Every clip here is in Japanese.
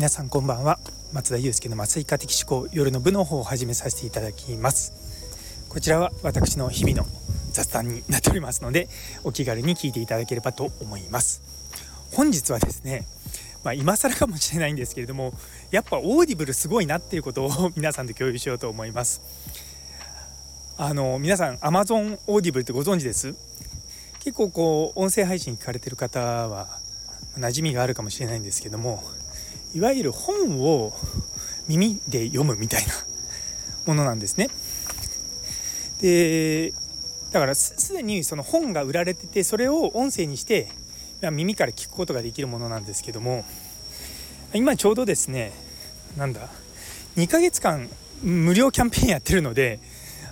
皆さんこんばんは。松田祐介の麻酔科的思考夜の部の方を始めさせていただきます。こちらは私の日々の雑談になっておりますのでお気軽に聞いていただければと思います。本日はですねまあ、今更かもしれないんですけれどもやっぱ Audible すごいなっていうことを 皆さんと共有しようと思います。あの皆さん Amazon オーディブルってご存知です？結構こう音声配信聞かれてる方は馴染みがあるかもしれないんですけどもいわゆる本を耳で読むみたいなものなんですね。でだからすでにその本が売られててそれを音声にして耳から聞くことができるものなんですけども今ちょうどですねなんだ2ヶ月間無料キャンペーンやってるので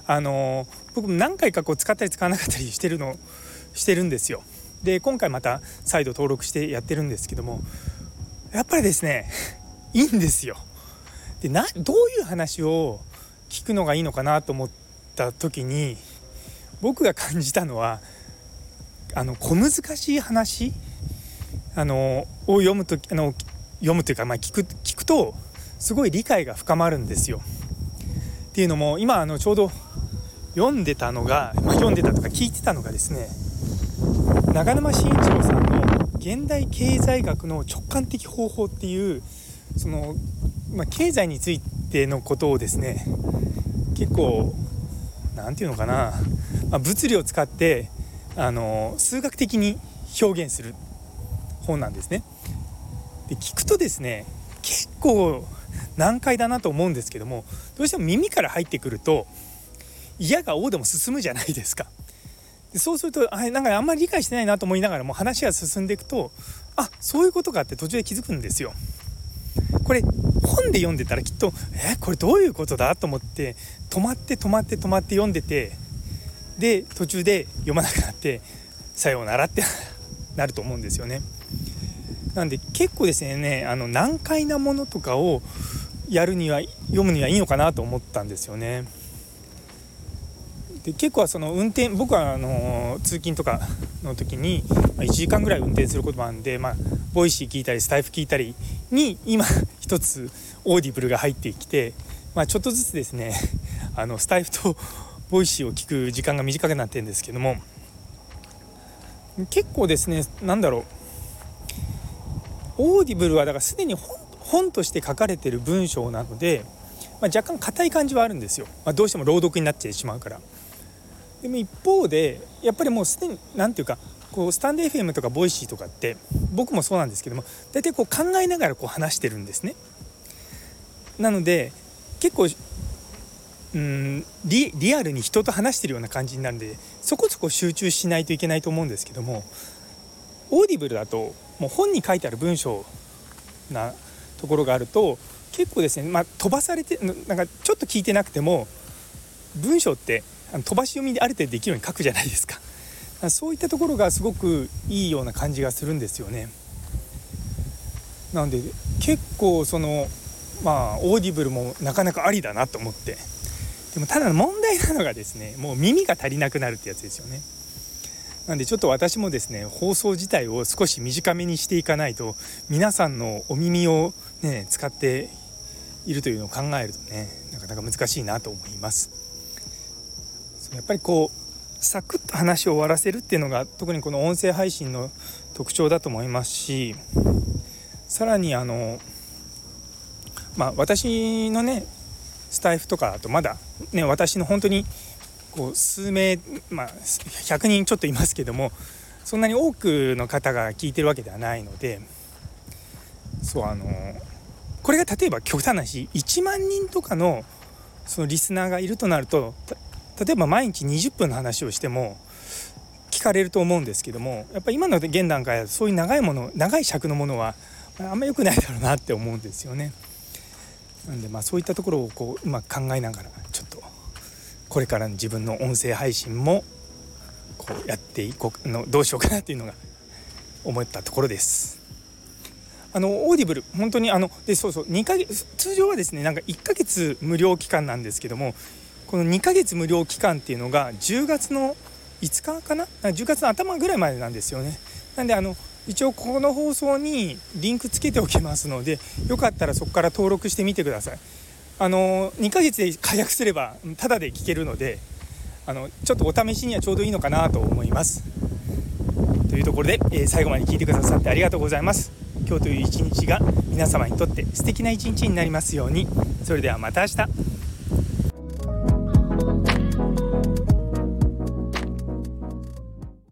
あの僕も何回かこう使ったり使わなかったりしてるのしてるんですよ。で今回また再度登録してやってるんですけどもやっぱりですね いいんですよ。でなどういう話を聞くのがいいのかなと思った時に僕が感じたのはあの小難しい話あのを読むとあの読むというか、まあ、聞く聞くとすごい理解が深まるんですよ。っていうのも今あのちょうど読んでたのが、まあ、読んでたとか聞いてたのがですね長沼慎一郎さんの現代経済学の直感的方法っていうその、まあ、経済についてのことをですね結構何て言うのかな、まあ、物理を使ってあの数学的に表現する本なんですね。で聞くとですね結構難解だなと思うんですけどもどうしても耳から入ってくると嫌が王でも進むじゃないですか。でそうするとあなんかあんまり理解してないなと思いながらも話が進んでいくとあそういうことかって途中で気づくんですよ。これ本で読んでたらきっとえこれどういうことだと思って止まって止まって止まって読んでてで途中で読まなくなってさようならって なると思うんですよね。なんで結構ですねあの難解なものとかをやるには読むにはいいのかなと思ったんですよね。で結構その運転僕はあの通勤とかの時に1時間ぐらい運転することもあるんで、まあ、 Voicy 聞いたりスタエフ聞いたりに今 一つ Audible が入ってきて、まあ、ちょっとずつですね あのスタエフと Voicy を聞く時間が短くなってるんですけども結構ですね何だろう Audible はだからすでに本として書かれてる文章なので、まあ、若干硬い感じはあるんですよ、まあ、どうしても朗読になってしまうから。でも一方でやっぱりもうすでに何て言うかこうスタンド FM とかボイシーとかって僕もそうなんですけども大体こう考えながらこう話してるんですね。なので結構うんリリアルに人と話してるような感じになるんでそこそこ集中しないといけないと思うんですけども Audible だともう本に書いてある文章なところがあると結構ですね、まあ、飛ばされてなんかちょっと聞いてなくても文章ってあの飛ばし読みである程度できるように書くじゃないですか。そういったところがすごくいいような感じがするんですよね。なんで結構そのまあ Audible もなかなかありだなと思って。でもただ問題なのがですねもう耳が足りなくなるってやつですよね。なんでちょっと私もですね放送自体を少し短めにしていかないと皆さんのお耳をね使っているというのを考えるとねなかなか難しいなと思います。やっぱりこうサクッと話を終わらせるっていうのが特にこの音声配信の特徴だと思いますしさらにあのまあ私のねスタイフとかあとまだね私の本当にこう数名まあ100人ちょっといますけどもそんなに多くの方が聞いてるわけではないのでそうあのこれが例えば極端な話1万人とかのそのリスナーがいるとなると例えば毎日20分の話をしても聞かれると思うんですけどもやっぱり今の現段階はそういう長いもの長い尺のものはあんま良くないだろうなって思うんですよね。なんでまあそういったところをこううまく考えながらちょっとこれからの自分の音声配信もこうやっていこうのどうしようかなっていうのが思ったところです。あの Audible 本当にあのでそうそう2ヶ月通常はですねなんか1ヶ月無料期間なんですけどもこの2ヶ月無料期間っていうのが10月の5日かな？10月の頭ぐらいまでなんですよね。なんであの一応この放送にリンクつけておきますのでよかったらそこから登録してみてください。あの2ヶ月で解約すればタダで聞けるのであのちょっとお試しにはちょうどいいのかなと思います。というところで、えー、最後まで聞いてくださってありがとうございます。今日という一日が皆様にとって素敵な一日になりますように。それではまた明日。